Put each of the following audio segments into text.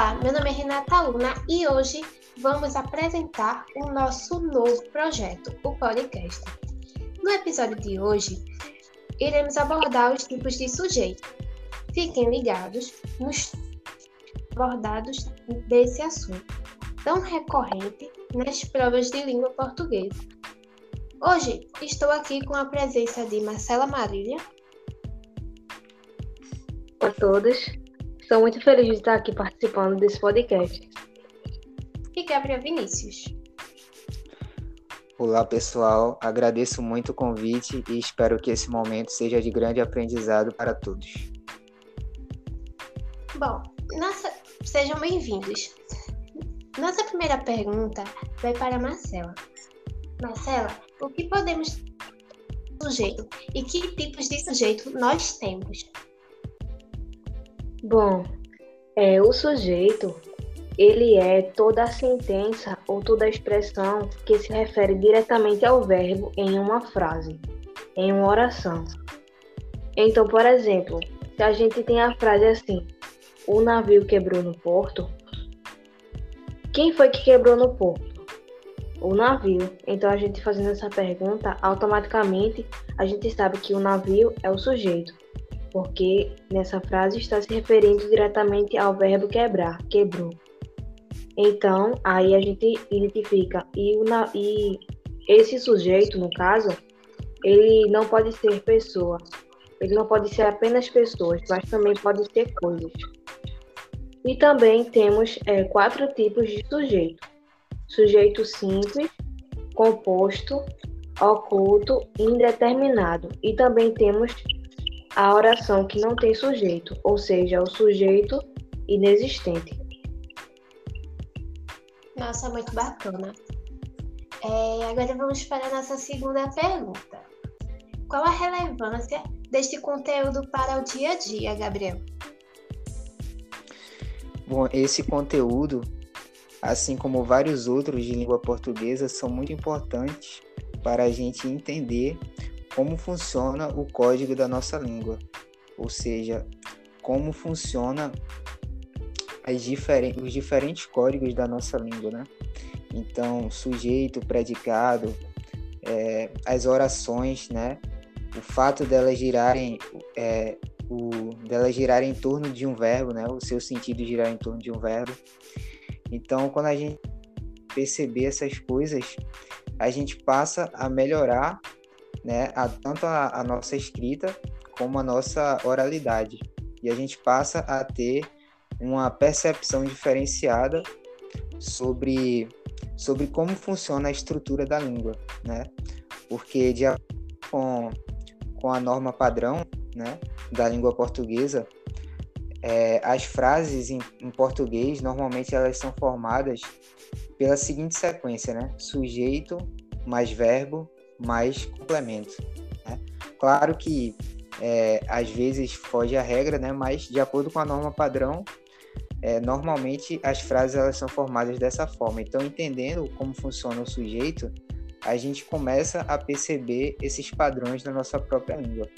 Olá, meu nome é Renata Luna e hoje vamos apresentar o nosso novo projeto, o podcast. No episódio de hoje, iremos abordar os tipos de sujeito. Fiquem ligados nos abordados desse assunto, tão recorrente nas provas de língua portuguesa. Hoje estou aqui com a presença de Marcela Marília. Olá a todos. Estou muito feliz de estar aqui participando desse podcast. E Gabriel Vinícius. Olá, pessoal. Agradeço muito o convite e espero que esse momento seja de grande aprendizado para todos. Bom, nossa... sejam bem-vindos. Nossa primeira pergunta vai para Marcela. Marcela, o que podemos sujeito e que tipos de sujeito nós temos? Bom, é, o sujeito, ele é toda a sentença ou toda a expressão que se refere diretamente ao verbo em uma frase, em uma oração. Então, por exemplo, se a gente tem a frase assim, o navio quebrou no porto, quem foi que quebrou no porto? O navio. Então, a gente fazendo essa pergunta, automaticamente a gente sabe que o navio é o sujeito porque nessa frase está se referindo diretamente ao verbo quebrar, quebrou. Então, aí a gente identifica e, e esse sujeito, no caso, ele não pode ser pessoa, ele não pode ser apenas pessoas, mas também pode ser coisas. E também temos é, quatro tipos de sujeito: sujeito simples, composto, oculto e indeterminado. E também temos a oração que não tem sujeito, ou seja, o sujeito inexistente. Nossa, muito bacana. É, agora vamos para a nossa segunda pergunta. Qual a relevância deste conteúdo para o dia a dia, Gabriel? Bom, esse conteúdo, assim como vários outros de língua portuguesa, são muito importantes para a gente entender como funciona o código da nossa língua, ou seja, como funciona diferen os diferentes códigos da nossa língua, né? Então, sujeito, predicado, é, as orações, né? O fato delas girarem, é, o, delas girarem em torno de um verbo, né? O seu sentido girar em torno de um verbo. Então, quando a gente perceber essas coisas, a gente passa a melhorar né, a, tanto a, a nossa escrita como a nossa oralidade. E a gente passa a ter uma percepção diferenciada sobre, sobre como funciona a estrutura da língua, né? Porque de acordo com, com a norma padrão né, da língua portuguesa, é, as frases em, em, português normalmente elas são formadas pela seguinte sequência, né? Sujeito mais verbo mais complemento. Né? Claro que é, às vezes foge a regra, né? mas de acordo com a norma padrão, é, normalmente as frases elas são formadas dessa forma. Então, entendendo como funciona o sujeito, a gente começa a perceber esses padrões na nossa própria língua.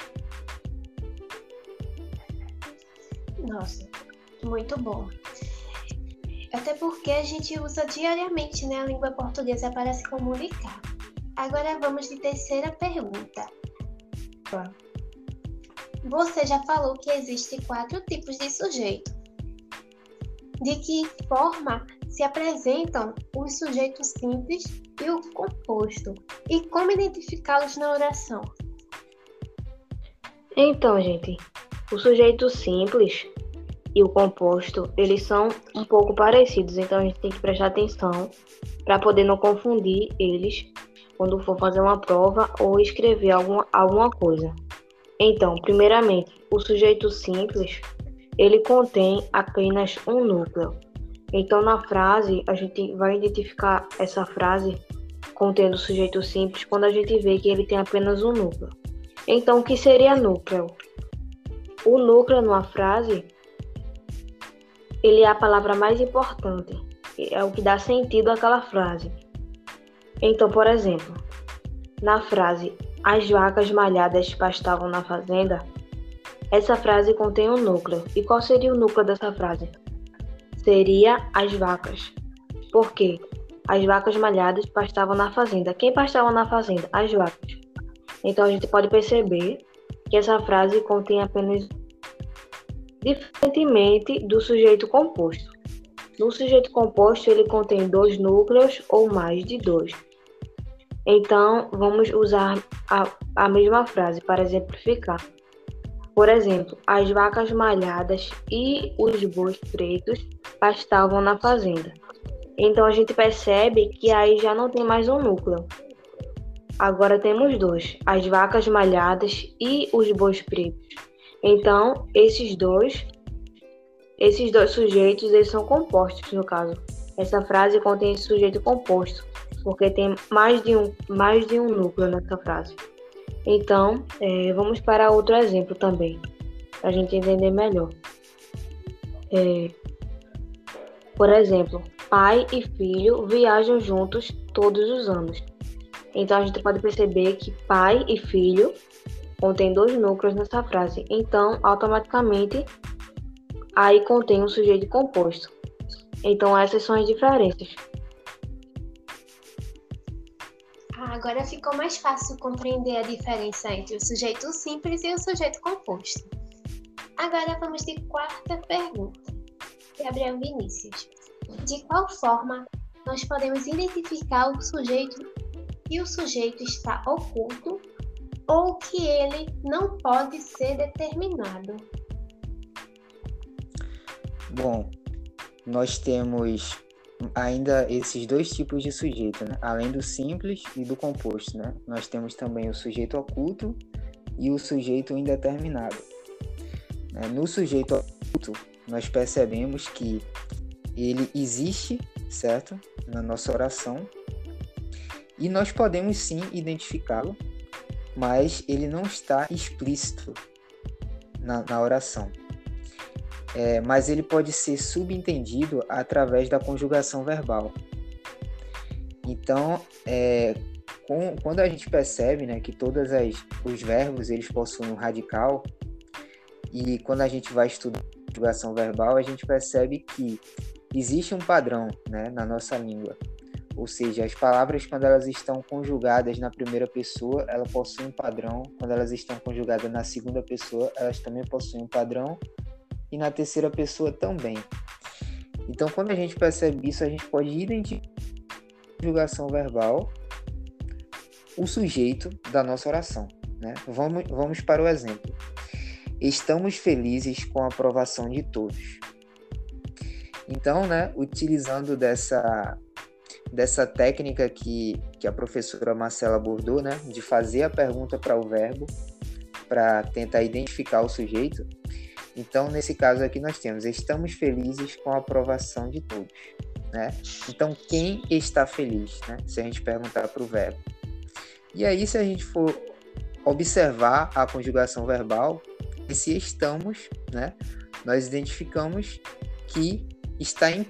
Nossa, muito bom. Até porque a gente usa diariamente né, a língua portuguesa para se comunicar. Agora vamos de terceira pergunta. Você já falou que existem quatro tipos de sujeito. De que forma se apresentam os sujeitos simples e o composto? E como identificá-los na oração? Então, gente, o sujeito simples e o composto, eles são um pouco parecidos, então a gente tem que prestar atenção para poder não confundir eles quando for fazer uma prova ou escrever alguma, alguma coisa. Então, primeiramente, o sujeito simples, ele contém apenas um núcleo. Então, na frase, a gente vai identificar essa frase contendo o sujeito simples quando a gente vê que ele tem apenas um núcleo. Então, o que seria núcleo? O núcleo numa frase, ele é a palavra mais importante, é o que dá sentido àquela frase. Então, por exemplo, na frase As vacas malhadas pastavam na fazenda, essa frase contém um núcleo. E qual seria o núcleo dessa frase? seria as vacas. Por quê? As vacas malhadas pastavam na fazenda. Quem pastava na fazenda? As vacas. Então a gente pode perceber que essa frase contém apenas diferentemente do sujeito composto. No sujeito composto, ele contém dois núcleos ou mais de dois. Então, vamos usar a, a mesma frase para exemplificar. Por exemplo, as vacas malhadas e os bois pretos pastavam na fazenda. Então, a gente percebe que aí já não tem mais um núcleo. Agora temos dois, as vacas malhadas e os bois pretos. Então, esses dois esses dois sujeitos eles são compostos, no caso. Essa frase contém sujeito composto, porque tem mais de um, mais de um núcleo nessa frase. Então, é, vamos para outro exemplo também, para a gente entender melhor. É, por exemplo, pai e filho viajam juntos todos os anos. Então, a gente pode perceber que pai e filho contém dois núcleos nessa frase. Então, automaticamente, aí contém um sujeito composto. Então, essas são as diferenças. Ah, agora ficou mais fácil compreender a diferença entre o sujeito simples e o sujeito composto. Agora vamos de quarta pergunta. Gabriel Vinícius. De qual forma nós podemos identificar o sujeito que o sujeito está oculto ou que ele não pode ser determinado? Bom, nós temos ainda esses dois tipos de sujeito, né? além do simples e do composto. Né? Nós temos também o sujeito oculto e o sujeito indeterminado. Né? No sujeito oculto, nós percebemos que ele existe, certo? Na nossa oração. E nós podemos sim identificá-lo, mas ele não está explícito na, na oração é, mas ele pode ser subentendido através da conjugação verbal. Então, é, com, quando a gente percebe né, que todos os verbos eles possuem um radical, e quando a gente vai estudar conjugação verbal, a gente percebe que existe um padrão né, na nossa língua. Ou seja, as palavras, quando elas estão conjugadas na primeira pessoa, elas possuem um padrão. Quando elas estão conjugadas na segunda pessoa, elas também possuem um padrão e na terceira pessoa também. Então, quando a gente percebe isso, a gente pode identificar a conjugação verbal o sujeito da nossa oração. Né? Vamos, vamos para o exemplo. Estamos felizes com a aprovação de todos. Então, né, utilizando dessa, dessa técnica que, que a professora Marcela abordou, né, de fazer a pergunta para o verbo, para tentar identificar o sujeito, então, nesse caso aqui, nós temos: estamos felizes com a aprovação de todos. Né? Então, quem está feliz? Né? Se a gente perguntar para o verbo. E aí, se a gente for observar a conjugação verbal, se estamos, né, nós identificamos que está em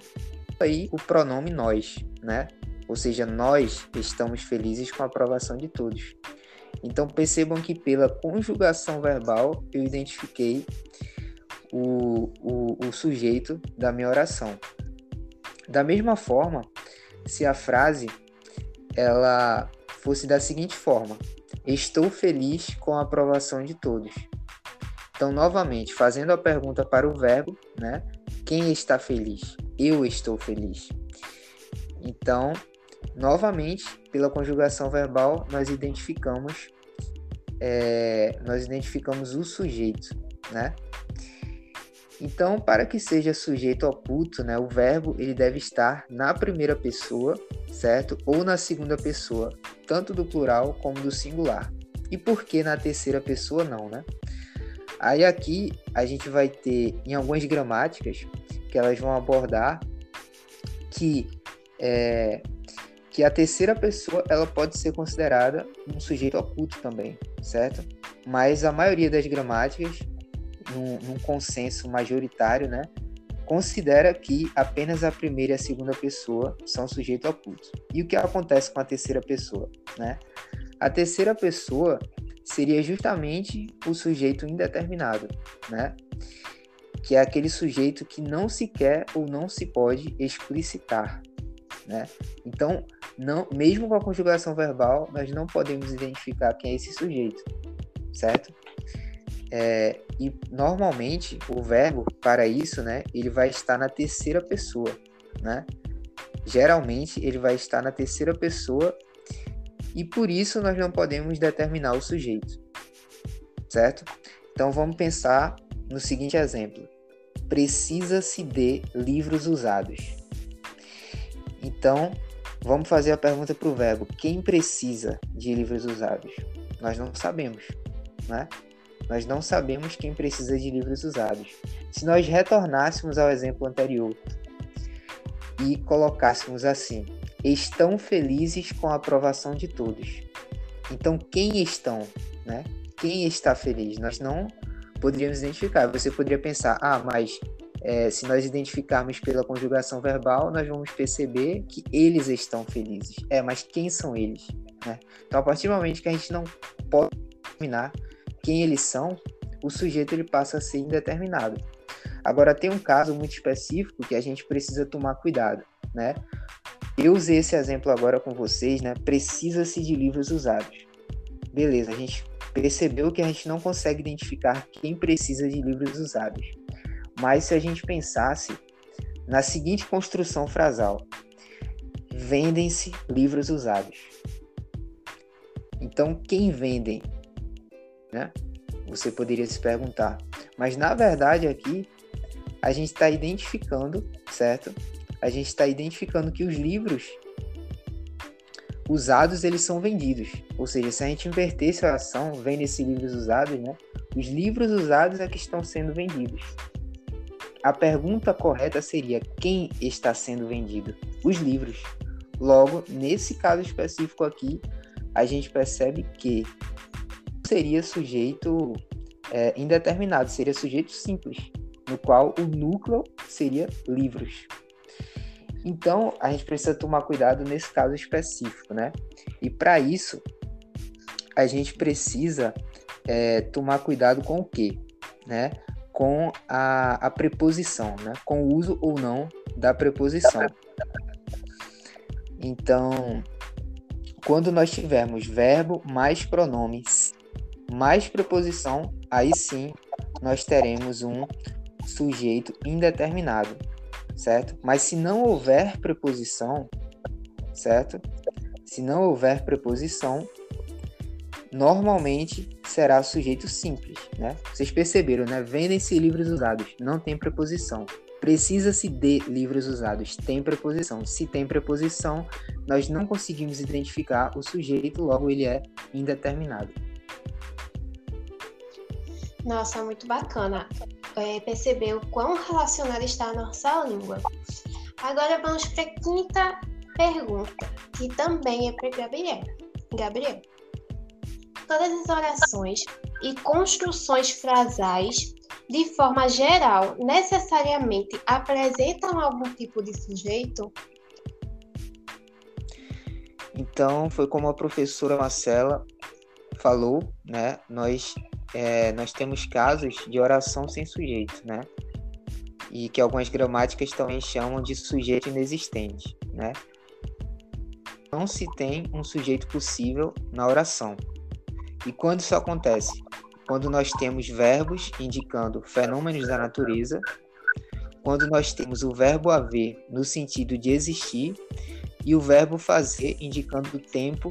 aí o pronome nós, né? Ou seja, nós estamos felizes com a aprovação de todos. Então percebam que pela conjugação verbal eu identifiquei o, o, o sujeito da minha oração. Da mesma forma, se a frase ela fosse da seguinte forma: Estou feliz com a aprovação de todos. Então, novamente, fazendo a pergunta para o verbo, né? Quem está feliz? Eu estou feliz. Então, novamente, pela conjugação verbal, nós identificamos é, nós identificamos o sujeito, né? Então, para que seja sujeito oculto, né, o verbo ele deve estar na primeira pessoa, certo? Ou na segunda pessoa, tanto do plural como do singular. E por que na terceira pessoa não, né? Aí aqui a gente vai ter em algumas gramáticas que elas vão abordar que é, que a terceira pessoa ela pode ser considerada um sujeito oculto também, certo? Mas a maioria das gramáticas num, num consenso majoritário, né, considera que apenas a primeira e a segunda pessoa são sujeito oculto. E o que acontece com a terceira pessoa? Né? A terceira pessoa seria justamente o sujeito indeterminado. Né? que é aquele sujeito que não se quer ou não se pode explicitar, né? Então, não, mesmo com a conjugação verbal, nós não podemos identificar quem é esse sujeito, certo? É, e normalmente o verbo para isso, né, ele vai estar na terceira pessoa, né? Geralmente ele vai estar na terceira pessoa e por isso nós não podemos determinar o sujeito, certo? Então vamos pensar no seguinte exemplo: precisa-se de livros usados. Então vamos fazer a pergunta para o verbo: quem precisa de livros usados? Nós não sabemos, né? Nós não sabemos quem precisa de livros usados. Se nós retornássemos ao exemplo anterior e colocássemos assim: estão felizes com a aprovação de todos. Então, quem estão, né? Quem está feliz? Nós não poderíamos identificar. Você poderia pensar, ah, mas é, se nós identificarmos pela conjugação verbal, nós vamos perceber que eles estão felizes. É, mas quem são eles? Né? Então, a partir do momento que a gente não pode determinar quem eles são, o sujeito ele passa a ser indeterminado. Agora, tem um caso muito específico que a gente precisa tomar cuidado, né? Eu usei esse exemplo agora com vocês, né? Precisa-se de livros usados. Beleza, a gente percebeu que a gente não consegue identificar quem precisa de livros usados. Mas se a gente pensasse na seguinte construção frasal: vendem-se livros usados. Então, quem vendem? Né? Você poderia se perguntar. Mas na verdade aqui a gente está identificando, certo? A gente está identificando que os livros usados eles são vendidos. Ou seja, se a gente inverter essa ação, vende-se livros usados, né? Os livros usados é que estão sendo vendidos. A pergunta correta seria quem está sendo vendido? Os livros. Logo, nesse caso específico aqui, a gente percebe que seria sujeito é, indeterminado, seria sujeito simples no qual o núcleo seria livros. Então, a gente precisa tomar cuidado nesse caso específico, né? E para isso, a gente precisa é, tomar cuidado com o quê? Né? Com a, a preposição, né? Com o uso ou não da preposição. Então, quando nós tivermos verbo mais pronomes mais preposição, aí sim nós teremos um sujeito indeterminado, certo? Mas se não houver preposição, certo? Se não houver preposição, normalmente será sujeito simples, né? Vocês perceberam, né? Vendem-se livros usados, não tem preposição. Precisa-se de livros usados, tem preposição. Se tem preposição, nós não conseguimos identificar o sujeito, logo ele é indeterminado. Nossa, muito bacana é, perceber o quão relacionada está a nossa língua. Agora vamos para a quinta pergunta, que também é para Gabriel. Gabriel, todas as orações e construções frasais, de forma geral, necessariamente apresentam algum tipo de sujeito? Então, foi como a professora Marcela falou, né? Nós é, nós temos casos de oração sem sujeito, né? E que algumas gramáticas também chamam de sujeito inexistente, né? Não se tem um sujeito possível na oração. E quando isso acontece? Quando nós temos verbos indicando fenômenos da natureza, quando nós temos o verbo haver no sentido de existir e o verbo fazer indicando o tempo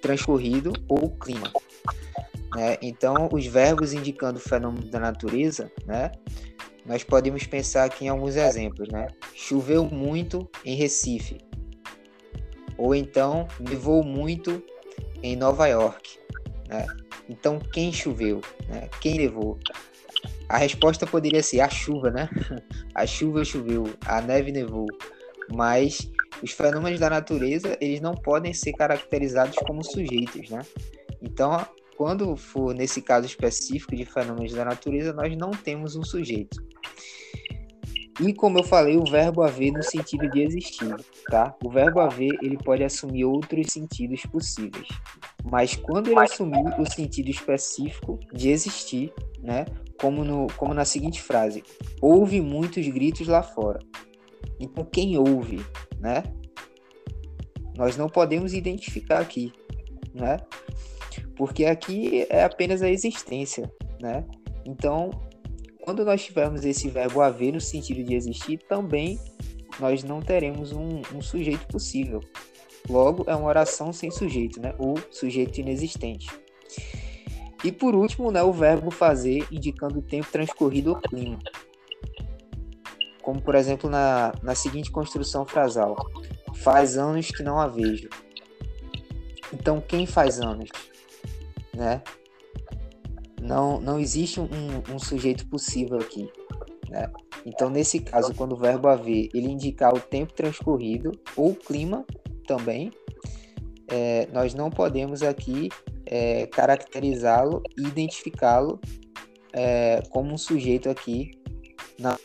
transcorrido ou clima. Né? Então, os verbos indicando fenômenos da natureza, né? nós podemos pensar aqui em alguns exemplos. Né? Choveu muito em Recife. Ou então, nevou muito em Nova York. Né? Então, quem choveu? Né? Quem levou? A resposta poderia ser a chuva, né? A chuva choveu, a neve nevou. Mas os fenômenos da natureza, eles não podem ser caracterizados como sujeitos, né? Então, quando for nesse caso específico de fenômenos da natureza, nós não temos um sujeito. E como eu falei, o verbo haver no sentido de existir, tá? O verbo haver, ele pode assumir outros sentidos possíveis. Mas quando ele assumir o sentido específico de existir, né? como, no, como na seguinte frase: houve muitos gritos lá fora. Então, quem ouve, né? Nós não podemos identificar aqui, né? Porque aqui é apenas a existência, né? Então, quando nós tivermos esse verbo haver no sentido de existir, também nós não teremos um, um sujeito possível. Logo, é uma oração sem sujeito, né? O sujeito inexistente. E por último, né, o verbo fazer, indicando o tempo transcorrido ou clima. Como, por exemplo, na, na seguinte construção frasal: Faz anos que não a vejo. Então, quem faz anos? Né? Não, não existe um, um sujeito possível aqui. Né? Então, nesse caso, quando o verbo haver ele indicar o tempo transcorrido ou o clima também, é, nós não podemos aqui é, caracterizá-lo e identificá-lo é, como um sujeito aqui na.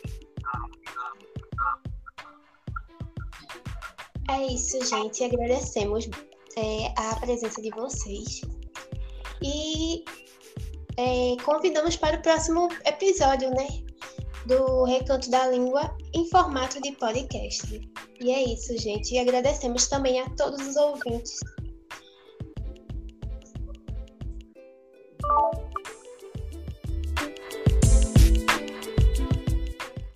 É isso, gente. Agradecemos é, a presença de vocês. E é, convidamos para o próximo episódio, né? Do Recanto da Língua em formato de podcast. E é isso, gente. E agradecemos também a todos os ouvintes